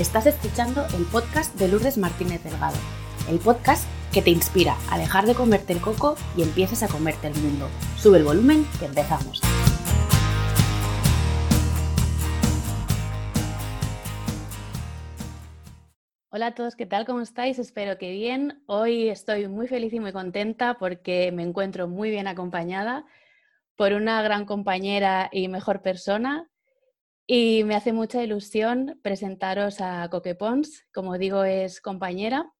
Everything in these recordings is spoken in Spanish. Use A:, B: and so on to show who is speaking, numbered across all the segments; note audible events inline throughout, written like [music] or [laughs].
A: Estás escuchando el podcast de Lourdes Martínez Delgado, el podcast que te inspira a dejar de comerte el coco y empieces a comerte el mundo. Sube el volumen que empezamos. Hola a todos, ¿qué tal? ¿Cómo estáis? Espero que bien. Hoy estoy muy feliz y muy contenta porque me encuentro muy bien acompañada por una gran compañera y mejor persona y me hace mucha ilusión presentaros a Coque Pons. Como digo, es compañera,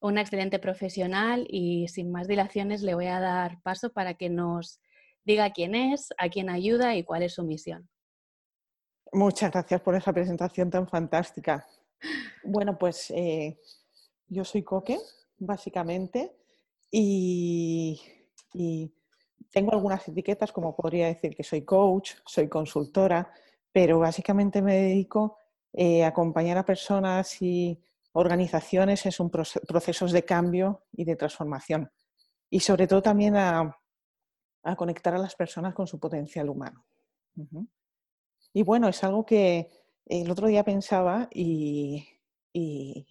A: una excelente profesional y sin más dilaciones le voy a dar paso para que nos diga quién es, a quién ayuda y cuál es su misión.
B: Muchas gracias por esa presentación tan fantástica. Bueno, pues eh, yo soy Coque, básicamente, y, y tengo algunas etiquetas, como podría decir que soy coach, soy consultora, pero básicamente me dedico eh, a acompañar a personas y organizaciones en sus procesos de cambio y de transformación. Y sobre todo también a, conectar a las personas con su potencial humano. Y bueno, es algo que el otro día pensaba y, y,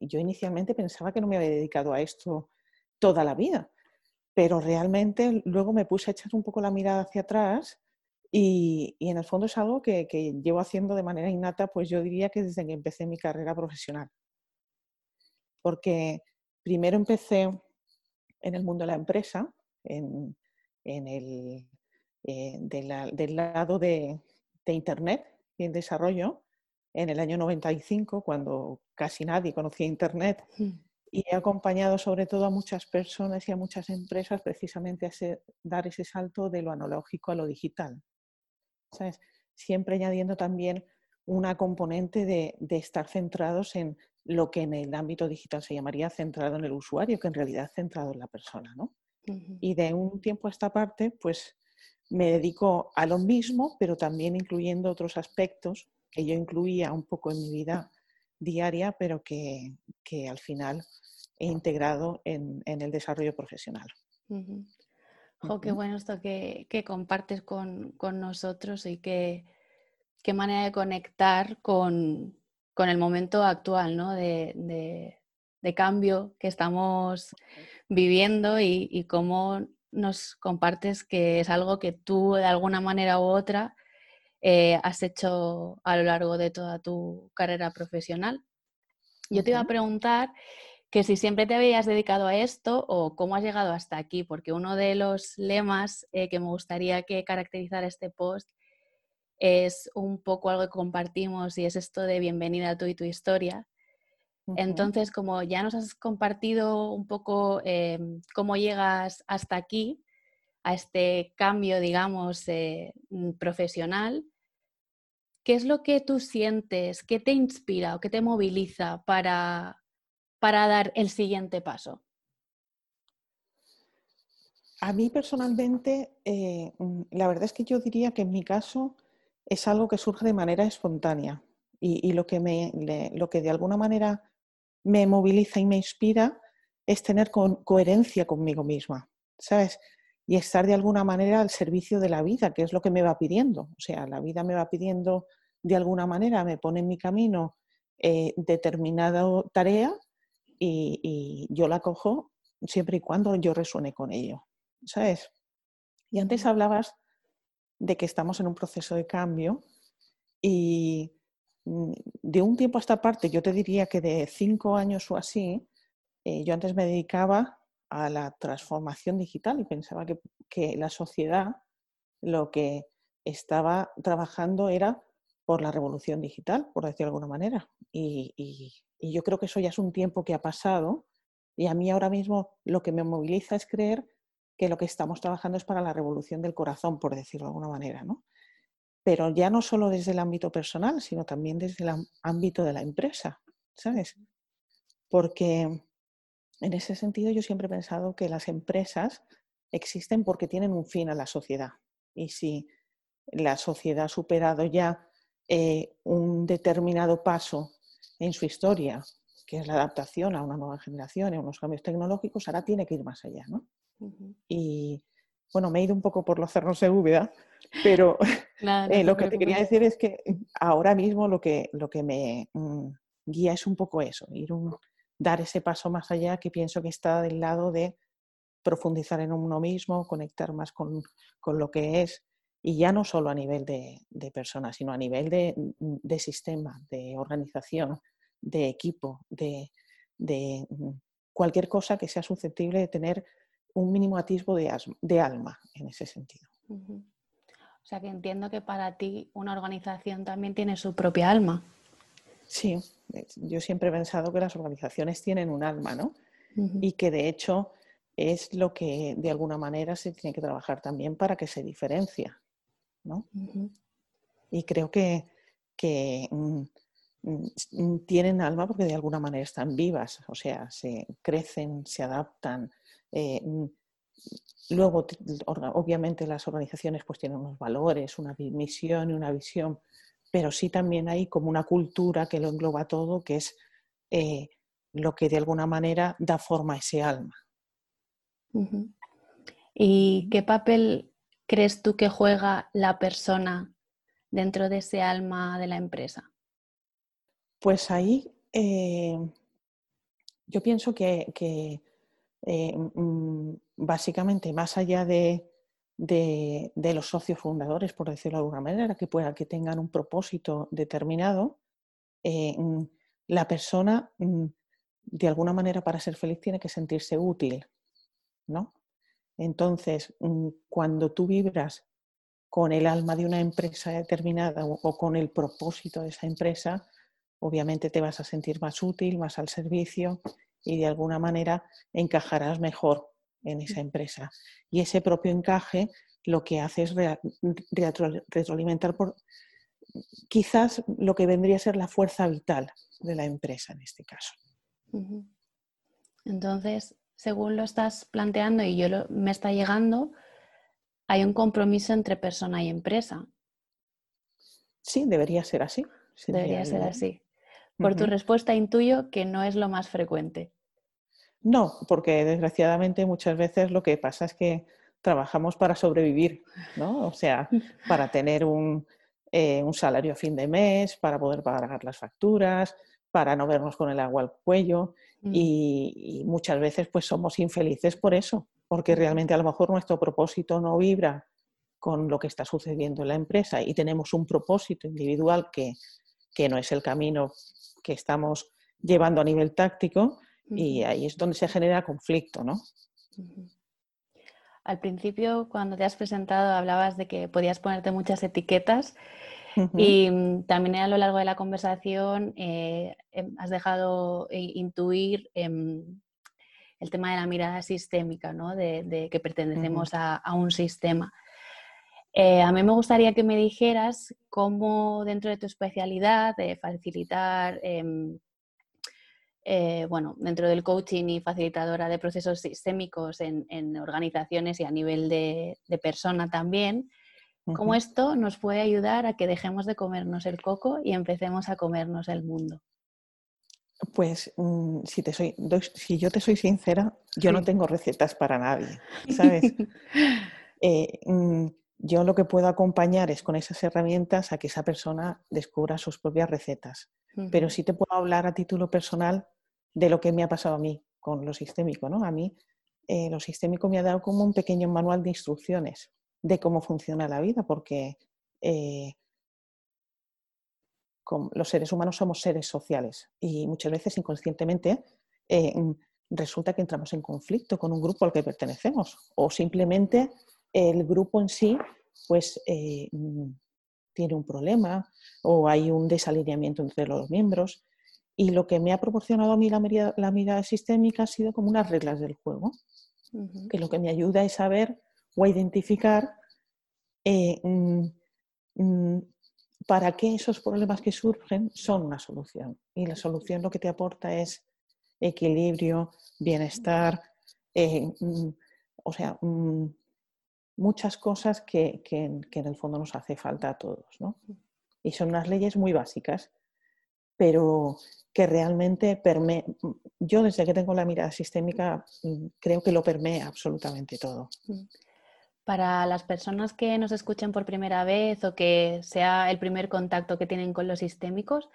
B: yo inicialmente pensaba que no me había dedicado a esto toda la vida, pero realmente luego me puse a echar un poco la mirada hacia atrás y, en el fondo es algo que, llevo haciendo de manera innata, pues yo diría que desde que empecé mi carrera profesional. Porque primero empecé en el mundo de la empresa, en, el, eh, del lado de, Internet y el desarrollo, en el año 95, cuando casi nadie conocía Internet. Y he acompañado sobre todo a muchas personas y a muchas empresas precisamente a dar ese salto de lo analógico a lo digital. Siempre añadiendo también una componente de, estar centrados en lo que en el ámbito digital se llamaría centrado en el usuario, que en realidad es centrado en la persona, ¿no? Y de un tiempo a esta parte, pues me dedico a lo mismo, pero también incluyendo otros aspectos que yo incluía un poco en mi vida diaria, pero que, al final he integrado en, el desarrollo profesional
A: qué bueno esto que, compartes con, nosotros y qué, qué manera de conectar con, el momento actual, ¿no? De, cambio que estamos viviendo y, cómo nos compartes que es algo que tú de alguna manera u otra eh, has hecho a lo largo de toda tu carrera profesional. Yo te iba a preguntar que si siempre te habías dedicado a esto o cómo has llegado hasta aquí, porque uno de los lemas eh, que me gustaría que caracterizara este post es un poco algo que compartimos y es esto de bienvenida a tú y tu historia. Entonces, como ya nos has compartido un poco eh, cómo llegas hasta aquí, a este cambio, digamos, eh, profesional, ¿qué es lo que tú sientes, qué te inspira o qué te moviliza para para dar el siguiente paso?
B: A mí personalmente, eh, mm, la verdad es que yo diría que en mi caso es algo que surge de manera espontánea y, lo, que me, lo que de alguna manera me moviliza y me inspira es tener coherencia conmigo misma, ¿sabes? Y estar de alguna manera al servicio de la vida, que es lo que me va pidiendo. O sea, la vida me va pidiendo de alguna manera, me pone en mi camino eh, determinada tarea y, yo la cojo siempre y cuando yo resuene con ello, ¿sabes? Y antes hablabas de que estamos en un proceso de cambio y mm, de un tiempo a esta parte, yo te diría que de cinco años o así, eh, yo antes me dedicaba a la transformación digital y pensaba que, la sociedad lo que estaba trabajando era por la revolución digital, por decirlo de alguna manera. y yo creo que eso ya es un tiempo que ha pasado y a mí ahora mismo lo que me moviliza es creer que lo que estamos trabajando es para la revolución del corazón, por decirlo de alguna manera, ¿no? Pero ya no solo desde el ámbito personal, sino también desde el ámbito de la empresa, ¿sabes? Porque en ese sentido yo siempre he pensado que las empresas existen porque tienen un fin a la sociedad. Y si la sociedad ha superado ya eh, un determinado paso en su historia, que es la adaptación a una nueva generación, a unos cambios tecnológicos, ahora tiene que ir más allá, ¿no? Y bueno, me he ido un poco por los cerros de Úbeda, pero [laughs] [laughs] Eh, lo que te quería decir es que ahora mismo lo que, lo que me mm, guía es un poco eso, ir un, dar ese paso más allá que pienso que está del lado de profundizar en uno mismo, conectar más con, con lo que es, y ya no solo a nivel de, de personas, sino a nivel de, de, sistema, de organización, de equipo, de, de, mm, cualquier cosa que sea susceptible de tener un mínimo atisbo de, de alma en ese sentido.
A: O sea que entiendo que para ti una organización también tiene su propia alma.
B: Sí, yo siempre he pensado que las organizaciones tienen un alma, ¿no? Y que de hecho es lo que de alguna manera se tiene que trabajar también para que se diferencia, ¿no? Y creo que, que mm, tienen alma porque de alguna manera están vivas, o sea, se crecen, se adaptan. Eh, mm, luego, obviamente, las organizaciones pues tienen unos valores, una misión y una visión, pero sí también hay como una cultura que lo engloba todo, que es eh, lo que de alguna manera da forma a ese alma.
A: ¿Y qué papel crees tú que juega la persona dentro de ese alma de la empresa?
B: Pues ahí eh, yo pienso que, eh, mm, básicamente más allá de, los socios fundadores, por decirlo de alguna manera, que pueda que tengan un propósito determinado, eh, mm, la persona mm, de alguna manera para ser feliz tiene que sentirse útil, ¿no? Entonces, cuando tú vibras con el alma de una empresa determinada o con el propósito de esa empresa, obviamente te vas a sentir más útil, más al servicio y de alguna manera encajarás mejor en esa empresa. Y ese propio encaje lo que hace es retroalimentar por quizás lo que vendría a ser la fuerza vital de la empresa en este caso.
A: Entonces, según lo estás planteando y yo me está llegando, hay un compromiso entre persona y empresa.
B: Sí, debería ser así.
A: debería ser así. Por tu respuesta intuyo que no es lo más frecuente.
B: No, porque desgraciadamente muchas veces lo que pasa es que trabajamos para sobrevivir, ¿no? O sea, [laughs] para tener un, eh, un salario a fin de mes, para poder pagar las facturas, para no vernos con el agua al cuello mm. y, muchas veces pues somos infelices por eso, porque realmente a lo mejor nuestro propósito no vibra con lo que está sucediendo en la empresa y tenemos un propósito individual que, que no es el camino que estamos llevando a nivel táctico y ahí es donde se genera conflicto, ¿no?
A: Al principio, cuando te has presentado, hablabas de que podías ponerte muchas etiquetas y mm, también a lo largo de la conversación eh, em, has dejado eh, intuir em, el tema de la mirada sistémica, ¿no? de, que pertenecemos a, un sistema. Eh, a mí me gustaría que me dijeras cómo dentro de tu especialidad de facilitar em, eh, bueno, dentro del coaching y facilitadora de procesos sistémicos en, organizaciones y a nivel de, persona también, cómo esto nos puede ayudar a que dejemos de comernos el coco y empecemos a comernos el mundo.
B: Pues mm, si, te soy, si yo te soy sincera, yo no tengo recetas para nadie, [laughs] ¿sabes? Eh, mm, yo lo que puedo acompañar es con esas herramientas a que esa persona descubra sus propias recetas. Pero sí te puedo hablar a título personal de lo que me ha pasado a mí con lo sistémico. ¿no? A mí eh, lo sistémico me ha dado como un pequeño manual de instrucciones de cómo funciona la vida, porque eh, los seres humanos somos seres sociales y muchas veces inconscientemente eh, resulta que entramos en conflicto con un grupo al que pertenecemos o simplemente el grupo en sí pues tiene un problema o hay un desalineamiento entre los miembros y lo que me ha proporcionado a mí la mirada, sistémica ha sido como unas reglas del juego, que lo que me ayuda es saber o a identificar eh, mm, mm, para qué esos problemas que surgen son una solución. Y la solución lo que te aporta es equilibrio, bienestar, eh, mm, o sea, muchas cosas que, que, en el fondo nos hace falta a todos. ¿no? Y son unas leyes muy básicas, pero que realmente permea, yo desde que tengo la mirada sistémica mm, creo que lo permea absolutamente todo.
A: Para las personas que nos escuchen por primera vez o que sea el primer contacto que tienen con los sistémicos,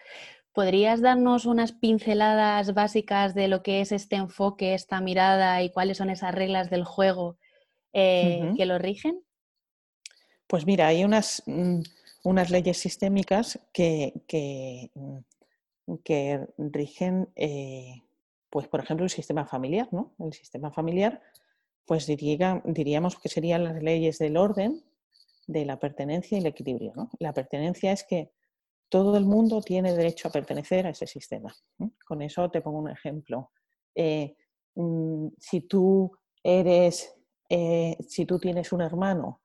A: ¿podrías darnos unas pinceladas básicas de lo que es este enfoque, esta mirada y cuáles son esas reglas del juego eh, que lo rigen?
B: Pues mira, hay unas, mm, unas leyes sistémicas que, que, mm, rigen, eh, pues por ejemplo, el sistema familiar, ¿no? El sistema familiar pues diríamos que serían las leyes del orden, de la pertenencia y el equilibrio. La pertenencia es que todo el mundo tiene derecho a pertenecer a ese sistema. Con eso te pongo un ejemplo. Eh, mm, si tú eres, eh, si tú tienes un hermano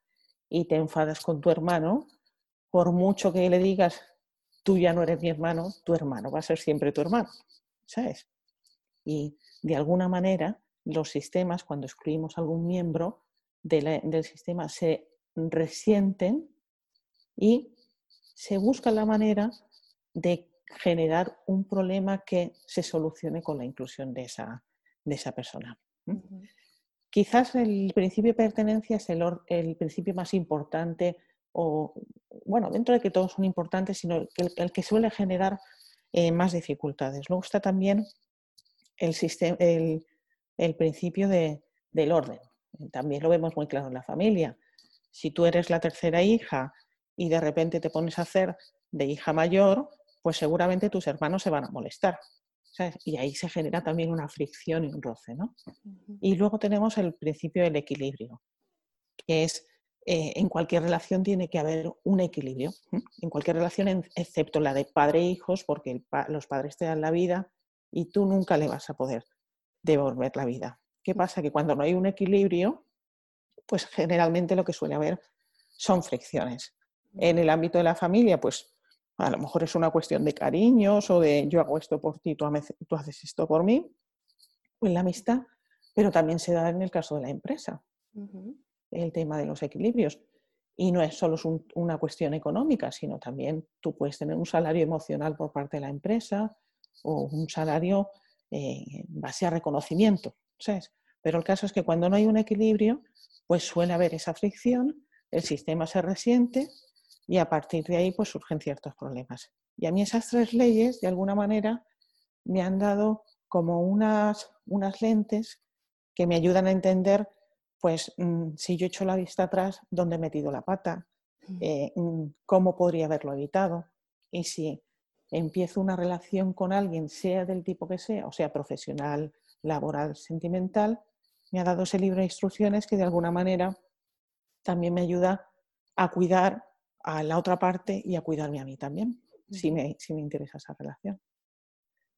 B: y te enfadas con tu hermano, por mucho que le digas, tú ya no eres mi hermano, tu hermano va a ser siempre tu hermano, ¿sabes? Y de alguna manera los sistemas, cuando excluimos algún miembro del sistema, se resienten y se busca la manera de generar un problema que se solucione con la inclusión de esa, de esa persona. Quizás el principio de pertenencia es el, el, principio más importante, o bueno, dentro de que todos son importantes, sino el, que suele generar eh, más dificultades. Luego está también el, sistema, el, el principio del orden. También lo vemos muy claro en la familia. Si tú eres la tercera hija y de repente te pones a hacer de hija mayor, pues seguramente tus hermanos se van a molestar. Y ahí se genera también una fricción y un roce. ¿no? Y luego tenemos el principio del equilibrio, que es eh, en cualquier relación tiene que haber un equilibrio. En cualquier relación, excepto la de padre e hijos, porque los padres te dan la vida y tú nunca le vas a poder devolver la vida. ¿Qué pasa? Que cuando no hay un equilibrio, pues generalmente lo que suele haber son fricciones. En el ámbito de la familia, pues a lo mejor es una cuestión de cariños o de yo hago esto por ti, tú, haces esto por mí, en la amistad, pero también se da en el caso de la empresa, el tema de los equilibrios. Y no es solo una cuestión económica, sino también tú puedes tener un salario emocional por parte de la empresa o un salario eh, base a reconocimiento, ¿sabes? Pero el caso es que cuando no hay un equilibrio, pues suele haber esa fricción, el sistema se resiente y a partir de ahí pues surgen ciertos problemas. Y a mí esas tres leyes, de alguna manera, me han dado como unas, unas lentes que me ayudan a entender, pues, mm, si yo echo la vista atrás, dónde he metido la pata, mm. Eh, mm, cómo podría haberlo evitado. Y si empiezo una relación con alguien, sea del tipo que sea, o sea, profesional, laboral, sentimental, me ha dado ese libro de instrucciones que de alguna manera también me ayuda a cuidar a la otra parte y a cuidarme a mí también, si me, si me interesa esa relación.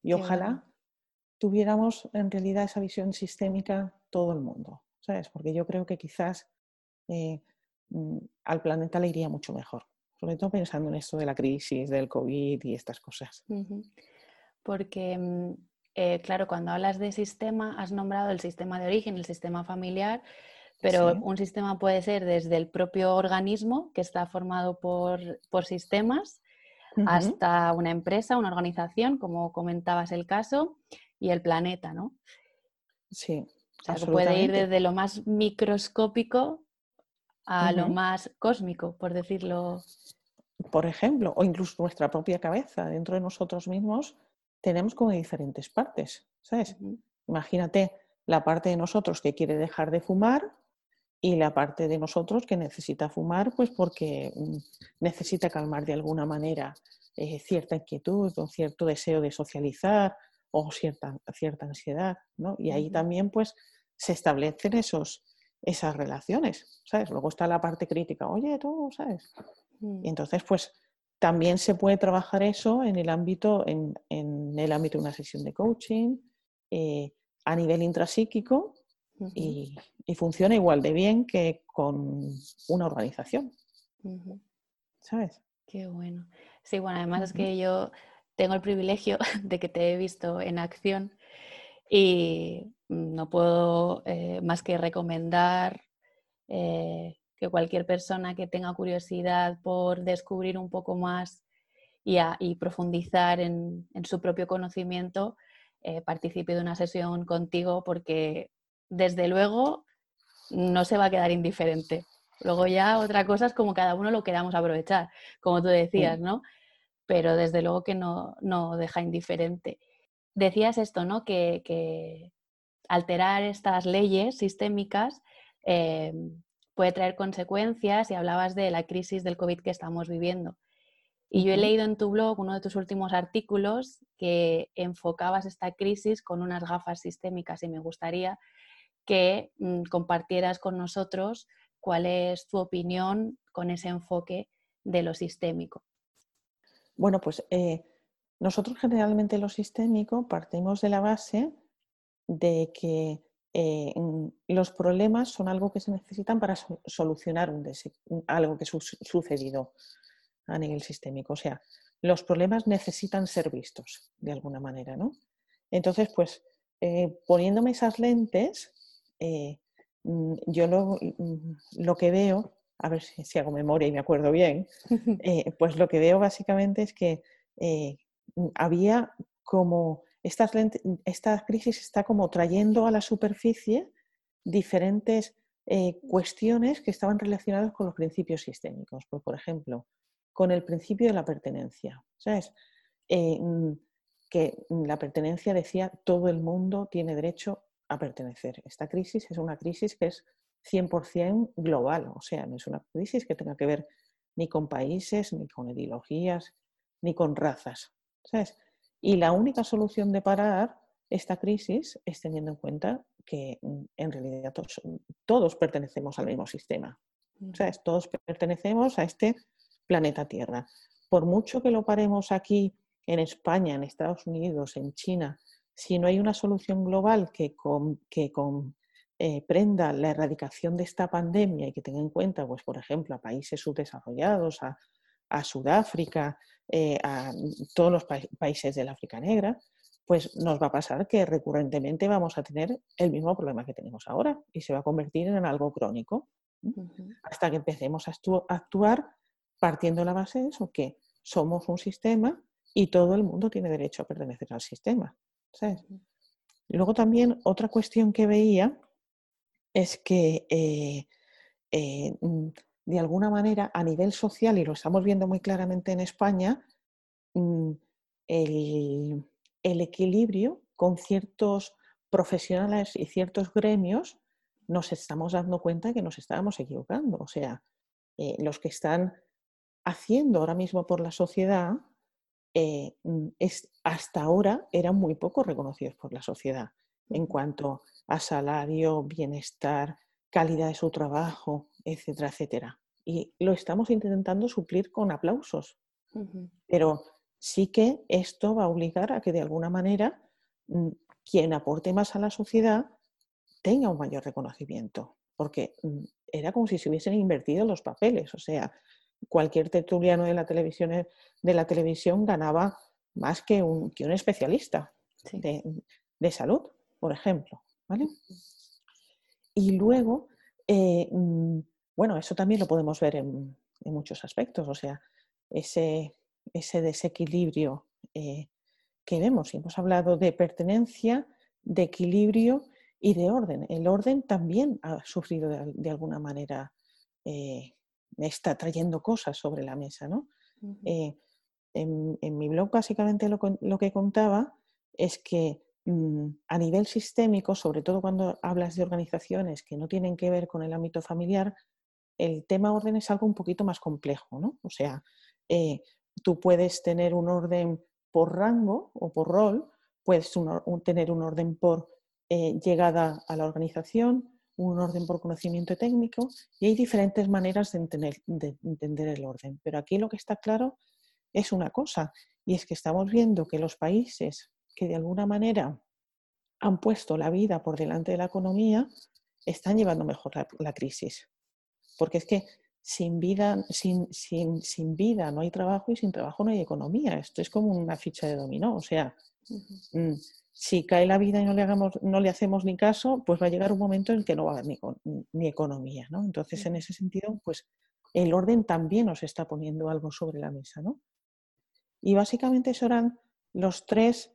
B: Y ojalá tuviéramos en realidad esa visión sistémica todo el mundo, ¿sabes? Porque yo creo que quizás eh, mm, al planeta le iría mucho mejor sobre todo pensando en esto de la crisis, del COVID y estas cosas.
A: Porque, mm, eh, claro, cuando hablas de sistema, has nombrado el sistema de origen, el sistema familiar, pero un sistema puede ser desde el propio organismo, que está formado por, sistemas, hasta una empresa, una organización, como comentabas el caso, y el planeta, ¿no?
B: Sí.
A: O sea, puede ir desde lo más microscópico a lo más cósmico, por decirlo.
B: Por ejemplo, o incluso nuestra propia cabeza, dentro de nosotros mismos, tenemos como diferentes partes, ¿sabes? Imagínate la parte de nosotros que quiere dejar de fumar y la parte de nosotros que necesita fumar, pues porque mm, necesita calmar de alguna manera eh, cierta inquietud o cierto deseo de socializar o cierta, cierta ansiedad, ¿no? Y ahí también, pues, se establecen esos, esas relaciones, ¿sabes? Luego está la parte crítica, oye, tú, ¿sabes? Y mm. entonces, pues también se puede trabajar eso en el ámbito, en, el ámbito de una sesión de coaching, eh, a nivel intrapsíquico y, funciona igual de bien que con una organización. ¿Sabes?
A: Qué bueno. Sí, bueno, además es que yo tengo el privilegio [laughs] de que te he visto en acción y no puedo eh, más que recomendar eh, que cualquier persona que tenga curiosidad por descubrir un poco más y, profundizar en, su propio conocimiento, eh, participe de una sesión contigo porque desde luego no se va a quedar indiferente. Luego ya otra cosa es como cada uno lo queramos aprovechar, como tú decías, ¿no? Pero desde luego que no, no deja indiferente. Decías esto, ¿no? Que, alterar estas leyes sistémicas eh, puede traer consecuencias y hablabas de la crisis del COVID que estamos viviendo. Y yo he leído en tu blog uno de tus últimos artículos que enfocabas esta crisis con unas gafas sistémicas y me gustaría que mm, compartieras con nosotros cuál es tu opinión con ese enfoque de lo sistémico.
B: Bueno, pues eh, nosotros generalmente lo sistémico partimos de la base de que eh, mm, los problemas son algo que se necesitan para solucionar algo que ha sucedido a nivel sistémico. O sea, los problemas necesitan ser vistos de alguna manera, ¿no? Entonces, pues eh, poniéndome esas lentes, eh, mm, yo mm, lo, que veo, a ver si, hago memoria y me acuerdo bien, [laughs] eh, pues lo que veo básicamente es que había como estas esta crisis está como trayendo a la superficie diferentes cuestiones que estaban relacionadas con los principios sistémicos. Pues, por ejemplo, con el principio de la pertenencia. ¿Sabes? Eh, mm, que la pertenencia decía todo el mundo tiene derecho a pertenecer. Esta crisis es una crisis que es 100% global, o sea, no es una crisis que tenga que ver ni con países, ni con ideologías, ni con razas. ¿sabes? Y la única solución de parar esta crisis es teniendo en cuenta que mm, en realidad todos, todos pertenecemos al mismo sistema. ¿sabes? Todos pertenecemos a este planeta Tierra. Por mucho que lo paremos aquí en España, en Estados Unidos, en China, si no hay una solución global que, con, que eh, prenda la erradicación de esta pandemia y que tenga en cuenta, pues, por ejemplo, a países subdesarrollados, a, Sudáfrica, eh, a todos los países del África Negra, pues nos va a pasar que recurrentemente vamos a tener el mismo problema que tenemos ahora y se va a convertir en algo crónico. Hasta que empecemos a actuar partiendo de la base de eso, que somos un sistema y todo el mundo tiene derecho a pertenecer al sistema. Luego también otra cuestión que veía es que eh, eh, mm, de alguna manera a nivel social, y lo estamos viendo muy claramente en España, mm, el, el equilibrio con ciertos profesionales y ciertos gremios, nos estamos dando cuenta que nos estábamos equivocando. O sea, eh, los que están haciendo ahora mismo por la sociedad eh, mm, es, hasta ahora eran muy poco reconocidos por la sociedad en cuanto a salario, bienestar, calidad de su trabajo, etcétera, etcétera. Y lo estamos intentando suplir con aplausos. Pero sí que esto va a obligar a que de alguna manera mm, quien aporte más a la sociedad tenga un mayor reconocimiento, porque mm, era como si se hubiesen invertido los papeles. O sea, cualquier tertuliano de la televisión, eh, de la televisión ganaba más que un, que un especialista de, salud, por ejemplo. Y luego, eh, mm, bueno, eso también lo podemos ver en, muchos aspectos, o sea, ese, ese desequilibrio eh, que vemos. Hemos hablado de pertenencia, de equilibrio y de orden. El orden también ha sufrido de, alguna manera está trayendo cosas sobre la mesa. ¿no? Eh, en, mi blog básicamente lo, que contaba es que mm, a nivel sistémico, sobre todo cuando hablas de organizaciones que no tienen que ver con el ámbito familiar, el tema orden es algo un poquito más complejo. ¿no? O sea, eh, tú puedes tener un orden por rango o por rol, puedes tener un orden por eh, llegada a la organización, un orden por conocimiento técnico y hay diferentes maneras de entender, de entender el orden. Pero aquí lo que está claro es una cosa y es que estamos viendo que los países que de alguna manera han puesto la vida por delante de la economía están llevando mejor la, crisis. Porque es que sin vida, sin, sin, sin, vida no hay trabajo y sin trabajo no hay economía. Esto es como una ficha de dominó. O sea, si cae la vida y no le, hagamos, no le hacemos ni caso, pues va a llegar un momento en que no va a haber ni, ni economía. ¿no? Entonces, en ese sentido, pues el orden también nos está poniendo algo sobre la mesa. ¿no? Y básicamente esos eran los tres,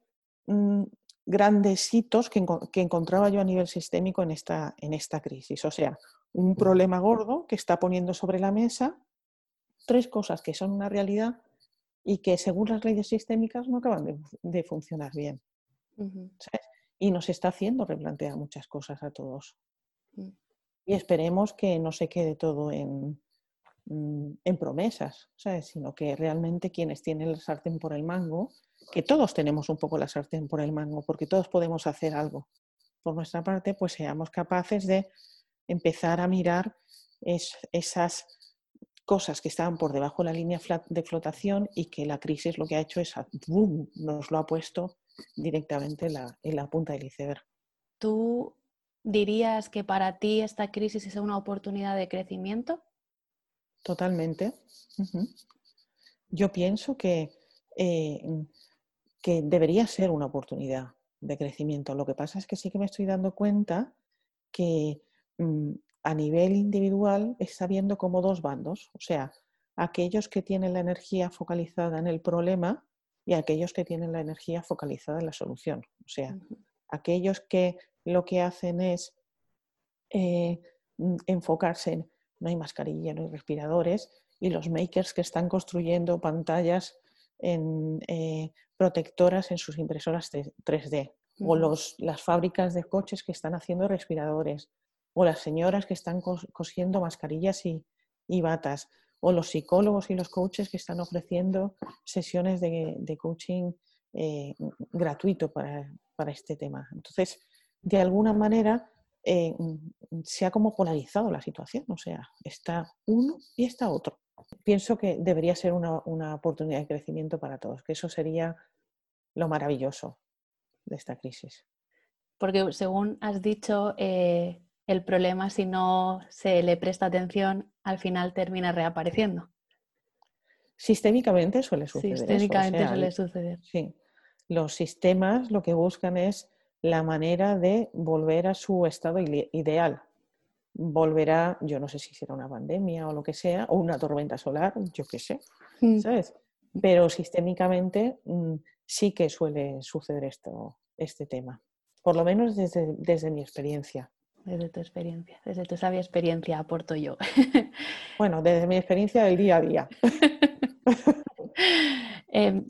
B: mm, grandes hitos que, encontraba yo a nivel sistémico en esta, en esta crisis. O sea, un problema gordo que está poniendo sobre la mesa tres cosas que son una realidad y que según las leyes sistémicas no acaban de, funcionar bien. Y nos está haciendo replantear muchas cosas a todos. Mm. Y esperemos que no se quede todo en, mm, en promesas, sino que realmente quienes tienen la sartén por el mango, que todos tenemos un poco la sartén por el mango, porque todos podemos hacer algo. Por nuestra parte, pues seamos capaces de empezar a mirar esas cosas que estaban por debajo de la línea de flotación y que la crisis lo que ha hecho es, ¡boom!, nos lo ha puesto directamente en la, en la punta del iceberg.
A: ¿Tú dirías que para ti esta crisis es una oportunidad de crecimiento?
B: Totalmente. Yo pienso que, eh, que debería ser una oportunidad de crecimiento. Lo que pasa es que sí que me estoy dando cuenta que mm, a nivel individual está viendo como dos bandos, o sea, aquellos que tienen la energía focalizada en el problema y aquellos que tienen la energía focalizada en la solución. O sea, aquellos que lo que hacen es eh, mm, enfocarse en no hay mascarilla, no hay respiradores, y los makers que están construyendo pantallas en, eh, protectoras en sus impresoras 3D, o los, las fábricas de coches que están haciendo respiradores, o las señoras que están cosiendo mascarillas y, batas, o los psicólogos y los coaches que están ofreciendo sesiones de, coaching eh, gratuito para, este tema. Entonces, de alguna manera, eh, se ha como polarizado la situación, o sea, está uno y está otro. Pienso que debería ser una, una oportunidad de crecimiento para todos, que eso sería lo maravilloso de esta crisis.
A: Porque según has dicho, eh, el problema si no se le presta atención, al final termina reapareciendo.
B: Sistémicamente suele suceder.
A: Sistémicamente suele suceder.
B: Sí. Los sistemas lo que buscan es la manera de volver a su estado ideal. Volverá, yo no sé si será una pandemia o lo que sea, o una tormenta solar, yo qué sé, mm. ¿sabes? Pero sistémicamente mm, sí que suele suceder esto, este tema, por lo menos desde, desde mi experiencia.
A: Desde tu experiencia, desde tu sabia experiencia aporto yo. [laughs]
B: Bueno, desde mi experiencia del día a día. [laughs]
A: eh,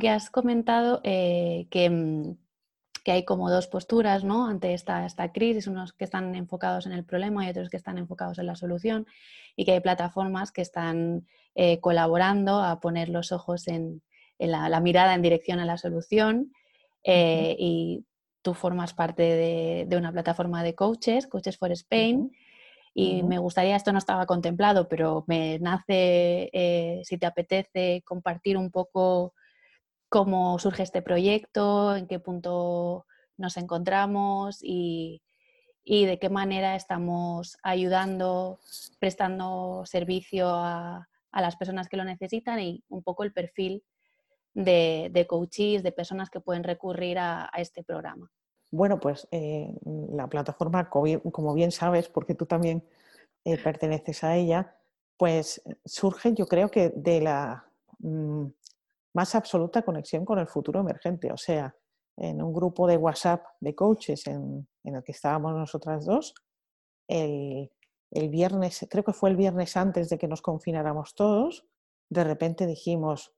A: que has comentado eh, mm, que, hay como dos posturas ¿no? ante esta, esta, crisis, unos que están enfocados en el problema y otros que están enfocados en la solución, y que hay plataformas que están eh, colaborando a poner los ojos en, la, mirada en dirección a la solución. Eh, y tú formas parte de, una plataforma de coaches, Coaches for Spain, y me gustaría, esto no estaba contemplado, pero me nace, eh, si te apetece, compartir un poco cómo surge este proyecto, en qué punto nos encontramos y, de qué manera estamos ayudando, prestando servicio a, las personas que lo necesitan y un poco el perfil de, de coaches, de personas que pueden recurrir a, este programa?
B: Bueno, pues eh, la plataforma, como bien sabes, porque tú también eh, perteneces a ella, pues surge yo creo que de la mm, más absoluta conexión con el futuro emergente. O sea, en un grupo de WhatsApp de coaches en, el que estábamos nosotras dos, el, el viernes, creo que fue el viernes antes de que nos confináramos todos, de repente dijimos,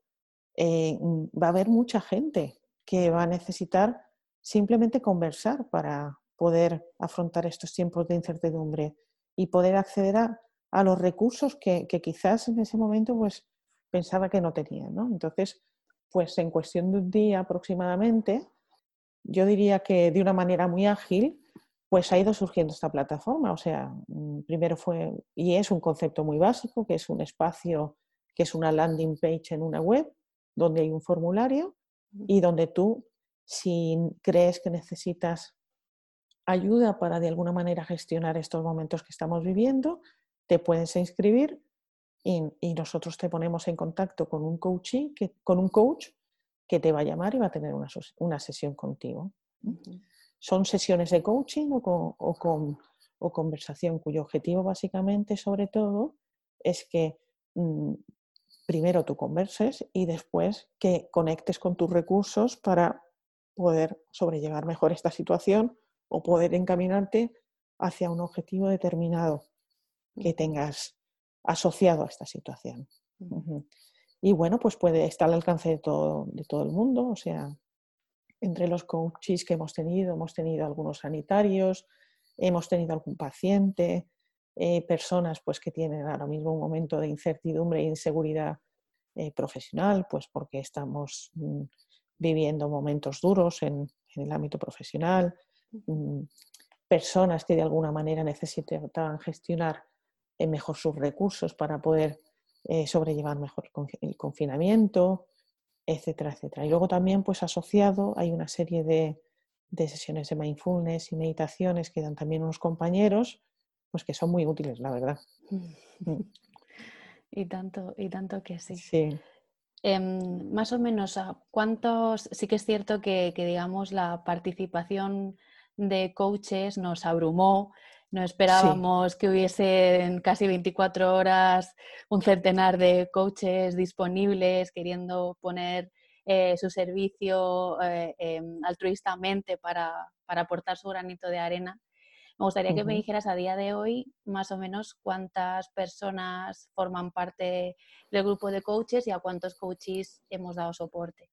B: eh, mm, va a haber mucha gente que va a necesitar simplemente conversar para poder afrontar estos tiempos de incertidumbre y poder acceder a, los recursos que, quizás en ese momento pues pensaba que no tenía. ¿no? Entonces, pues en cuestión de un día aproximadamente, yo diría que de una manera muy ágil, pues ha ido surgiendo esta plataforma. O sea, mm, primero fue, y es un concepto muy básico, que es un espacio, que es una landing page en una web, donde hay un formulario y donde tú, si crees que necesitas ayuda para de alguna manera gestionar estos momentos que estamos viviendo, te puedes inscribir y, nosotros te ponemos en contacto con un, que, con un coach que te va a llamar y va a tener una, sesión contigo. Son sesiones de coaching o, con, o, conversación cuyo objetivo básicamente, sobre todo, es que mm, primero tú converses y después que conectes con tus recursos para poder sobrellevar mejor esta situación o poder encaminarte hacia un objetivo determinado que tengas asociado a esta situación. Y bueno, pues puede estar al alcance de todo, de todo el mundo, o sea, entre los coaches que hemos tenido, hemos tenido algunos sanitarios, hemos tenido algún paciente, eh, personas pues, que tienen ahora mismo un momento de incertidumbre e inseguridad eh, profesional, pues porque estamos mm, viviendo momentos duros en, el ámbito profesional, mm, personas que de alguna manera necesitan gestionar eh, mejor sus recursos para poder sobrellevar mejor el confinamiento, etcétera, etcétera. Y luego también, pues asociado, hay una serie de, de sesiones de mindfulness y meditaciones que dan también unos compañeros, pues que son muy útiles, la verdad. [laughs]
A: Y tanto, y tanto que sí.
B: Sí.
A: Em, más o menos, ¿cuántos? Sí que es cierto que, que, digamos, la participación de coaches nos abrumó. No esperábamos que hubiesen casi 24 horas un centenar de coaches disponibles queriendo poner eh, su servicio eh, em, altruistamente para, aportar su granito de arena. Me gustaría que me dijeras a día de hoy más o menos cuántas personas forman parte del grupo de coaches y a cuántos coaches hemos dado soporte.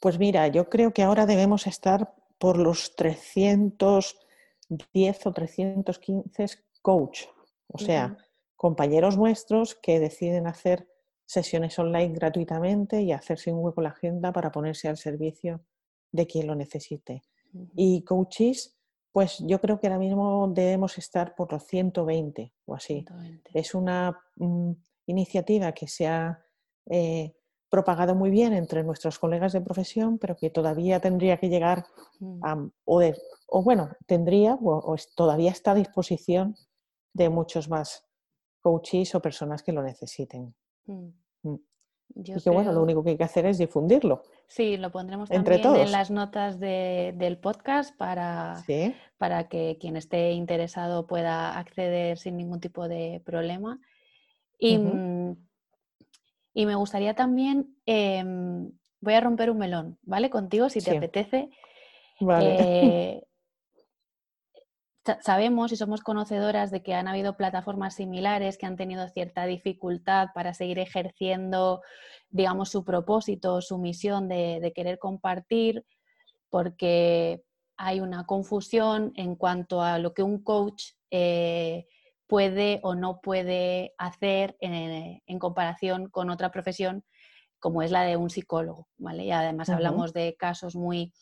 B: Pues mira, yo creo que ahora debemos estar por los 310 o 315 coach, o sea, compañeros nuestros que deciden hacer sesiones online gratuitamente y hacerse un hueco en la agenda para ponerse al servicio de quien lo necesite. Y coaches, pues yo creo que ahora mismo debemos estar por los 120 o así. Es una mm, iniciativa que se ha eh, propagado muy bien entre nuestros colegas de profesión, pero que todavía tendría que llegar mm. a, o, bueno, tendría o, todavía está a disposición de muchos más coaches o personas que lo necesiten. Mm. Mm. y que bueno, lo único que hay que hacer es difundirlo.
A: Sí, lo pondremos también en las notas del podcast para, para que quien esté interesado pueda acceder sin ningún tipo de problema. Y, mm, y me gustaría también, em, voy a romper un melón, ¿vale? Contigo, si te apetece.
B: Vale.
A: Eh, sabemos y somos conocedoras de que han habido plataformas similares que han tenido cierta dificultad para seguir ejerciendo, digamos, su propósito, su misión de, querer compartir, porque hay una confusión en cuanto a lo que un coach eh, puede o no puede hacer en, comparación con otra profesión como es la de un psicólogo, ¿vale? Y además hablamos de casos muy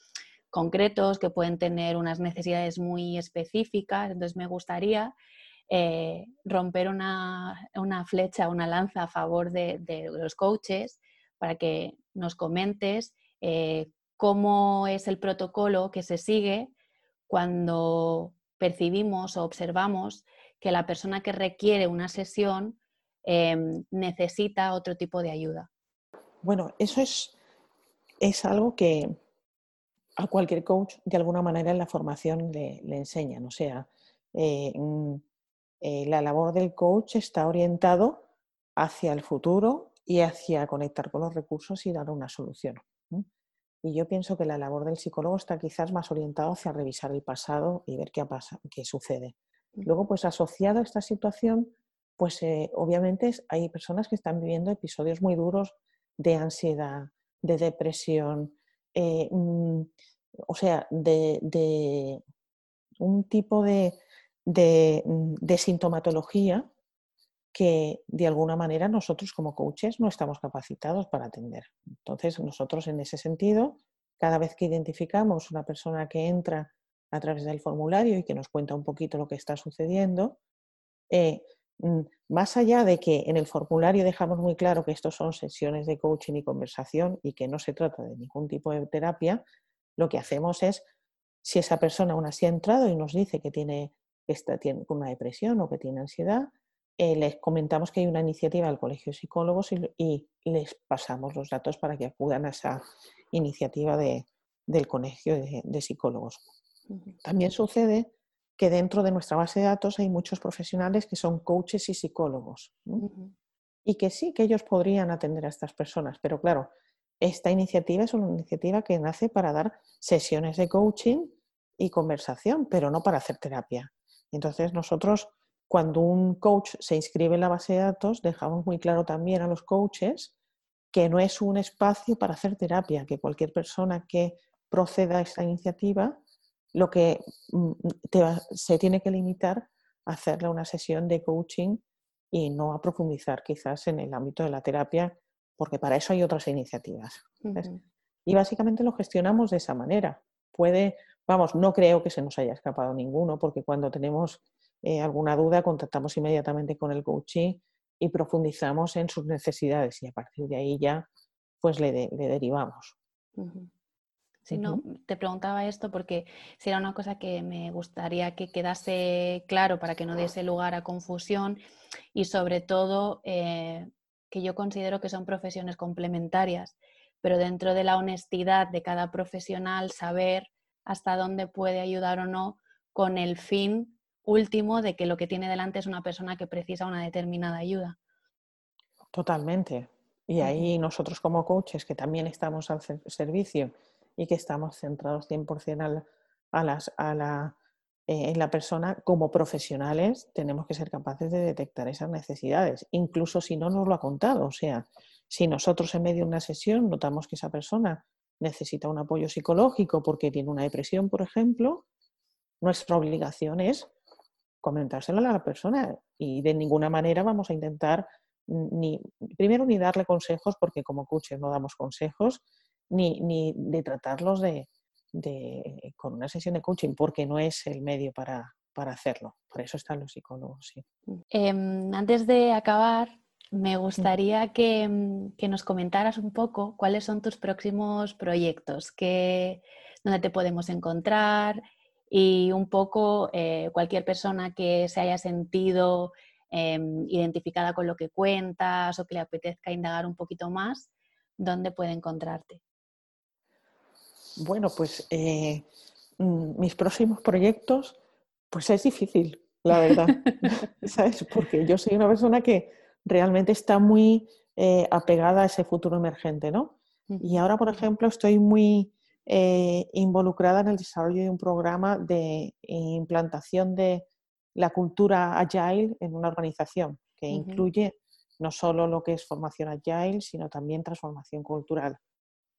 A: concretos que pueden tener unas necesidades muy específicas. Entonces me gustaría eh, romper una, flecha, una lanza a favor de, los coaches para que nos comentes eh, cómo es el protocolo que se sigue cuando percibimos o observamos que la persona que requiere una sesión em, necesita otro tipo de ayuda.
B: Bueno, eso es, es algo que, a cualquier coach de alguna manera en la formación le, enseñan. O sea, eh, mm, eh, la labor del coach está orientado hacia el futuro y hacia conectar con los recursos y dar una solución. Y yo pienso que la labor del psicólogo está quizás más orientado hacia revisar el pasado y ver qué, pasa, qué sucede. Luego, pues asociado a esta situación, pues eh, obviamente hay personas que están viviendo episodios muy duros de ansiedad, de depresión, mm, o sea, de, un tipo de, mm, de, sintomatología que de alguna manera nosotros como coaches no estamos capacitados para atender. Entonces, nosotros en ese sentido, cada vez que identificamos una persona que entra a través del formulario y que nos cuenta un poquito lo que está sucediendo, eh, más allá de que en el formulario dejamos muy claro que estos son sesiones de coaching y conversación y que no se trata de ningún tipo de terapia, lo que hacemos es, si esa persona aún así ha entrado y nos dice que tiene, está, tiene una depresión o que tiene ansiedad, eh, les comentamos que hay una iniciativa del Colegio de Psicólogos y, les pasamos los datos para que acudan a esa iniciativa del Colegio de, Psicólogos. También sucede que dentro de nuestra base de datos hay muchos profesionales que son coaches y psicólogos. Y que sí, que ellos podrían atender a estas personas, pero claro, esta iniciativa es una iniciativa que nace para dar sesiones de coaching y conversación, pero no para hacer terapia. Entonces nosotros, cuando un coach se inscribe en la base de datos, dejamos muy claro también a los coaches que no es un espacio para hacer terapia, que cualquier persona que proceda a esta iniciativa, lo que mm, se tiene que limitar a hacerle una sesión de coaching y no a profundizar quizás en el ámbito de la terapia, porque para eso hay otras iniciativas. Y básicamente lo gestionamos de esa manera. Puede, vamos, no creo que se nos haya escapado ninguno, porque cuando tenemos eh, alguna duda contactamos inmediatamente con el coaching y profundizamos en sus necesidades y a partir de ahí ya pues le, derivamos.
A: Si no, te preguntaba esto porque si era una cosa que me gustaría que quedase claro para que no diese lugar a confusión y sobre todo eh, que yo considero que son profesiones complementarias, pero dentro de la honestidad de cada profesional saber hasta dónde puede ayudar o no con el fin último de que lo que tiene delante es una persona que precisa una determinada ayuda.
B: Totalmente. Y ahí nosotros como coaches, que también estamos al servicio y que estamos centrados 100% a, las, a la, eh, en la persona, como profesionales tenemos que ser capaces de detectar esas necesidades, incluso si no nos lo ha contado. O sea, si nosotros en medio de una sesión notamos que esa persona necesita un apoyo psicológico porque tiene una depresión, por ejemplo, nuestra obligación es comentárselo a la persona y de ninguna manera vamos a intentar ni primero ni darle consejos porque como coaches no damos consejos ni, ni de tratarlos de, de, con una sesión de coaching porque no es el medio para, para hacerlo. Por eso están los psicólogos. Sí.
A: Em, antes de acabar, me gustaría que, mm, que, nos comentaras un poco cuáles son tus próximos proyectos, que, dónde te podemos encontrar, y un poco eh, cualquier persona que se haya sentido em, identificada con lo que cuentas o que le apetezca indagar un poquito más, ¿dónde puede encontrarte?
B: Bueno, pues eh, mm, mis próximos proyectos, pues es difícil, la verdad, [laughs] [laughs] ¿sabes? Porque yo soy una persona que realmente está muy eh, apegada a ese futuro emergente, ¿no? Y ahora, por ejemplo, estoy muy eh, involucrada en el desarrollo de un programa de implantación de la cultura agile en una organización, que incluye no solo lo que es formación agile, sino también transformación cultural.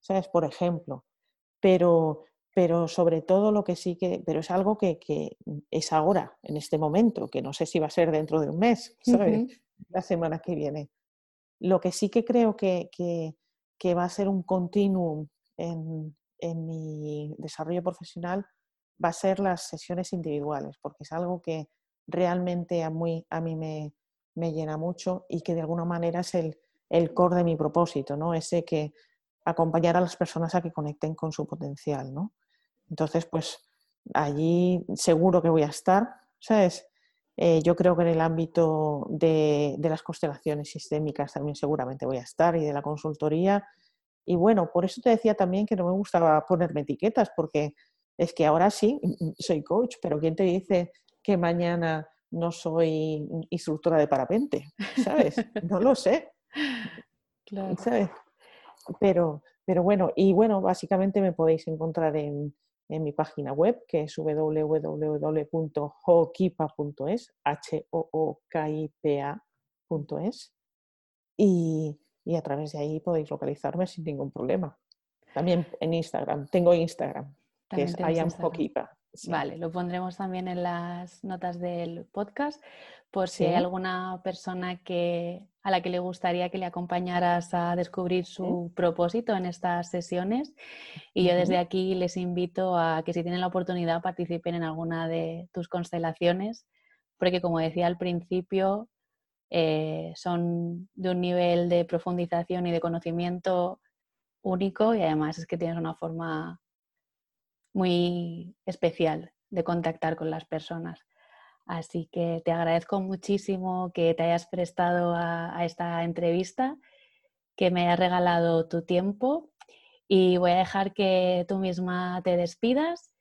B: ¿Sabes? Por ejemplo, pero, pero sobre todo lo que sí que, pero es algo que, es ahora, en este momento, que no sé si va a ser dentro de un mes, ¿sabes? La semana que viene. Lo que sí que creo que, que va a ser un continuum en, en mi desarrollo profesional va a ser las sesiones individuales, porque es algo que realmente a, muy, a mí me, me llena mucho y que de alguna manera es el, el core de mi propósito, ¿no? Ese que acompañar a las personas a que conecten con su potencial, ¿no? Entonces, pues allí seguro que voy a estar, ¿sabes? Eh, yo creo que en el ámbito de, de, las constelaciones sistémicas también seguramente voy a estar y de la consultoría y bueno, por eso te decía también que no me gustaba ponerme etiquetas, porque es que ahora sí, [laughs] soy coach, pero ¿quién te dice que mañana no soy instructora de parapente? [laughs] ¿Sabes? No lo sé. [laughs] Claro. ¿Sabes? Pero, pero bueno, y bueno, básicamente me podéis encontrar en, en mi página web, que es www.hookipa.es, h o o k i p aes Y, y a través de ahí podéis localizarme sin ningún problema. También en Instagram, tengo Instagram, que es I am
A: Vale, lo pondremos también en las notas del podcast por si hay alguna persona que, a la que le gustaría que le acompañaras a descubrir su propósito en estas sesiones. Y yo desde aquí les invito a que si tienen la oportunidad participen en alguna de tus constelaciones, porque como decía al principio, eh, son de un nivel de profundización y de conocimiento único y además es que tienes una forma muy especial de contactar con las personas. Así que te agradezco muchísimo que te hayas prestado a, esta entrevista, que me hayas regalado tu tiempo y voy a dejar que tú misma te despidas.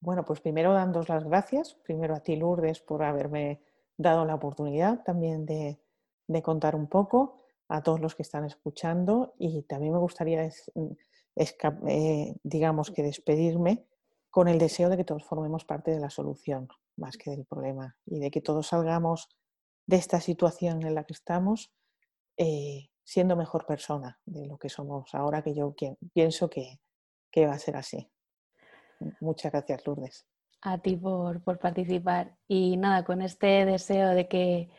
B: Bueno, pues primero dando las gracias, primero a ti Lourdes por haberme dado la oportunidad también de, contar un poco a todos los que están escuchando y también me gustaría, eh, digamos, que despedirme con el deseo de que todos formemos parte de la solución más que del problema y de que todos salgamos de esta situación en la que estamos eh, siendo mejor persona de lo que somos ahora, que yo pienso que, va a ser así. Muchas gracias, Lourdes.
A: A ti por, por participar. Y nada, con este deseo de que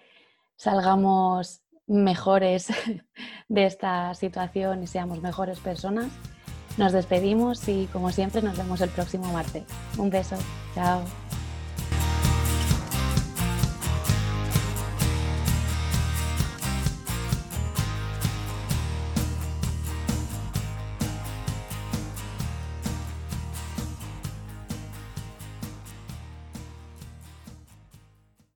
A: salgamos mejores [laughs] de esta situación y seamos mejores personas, nos despedimos y como siempre nos vemos el próximo martes. Un beso. Chao.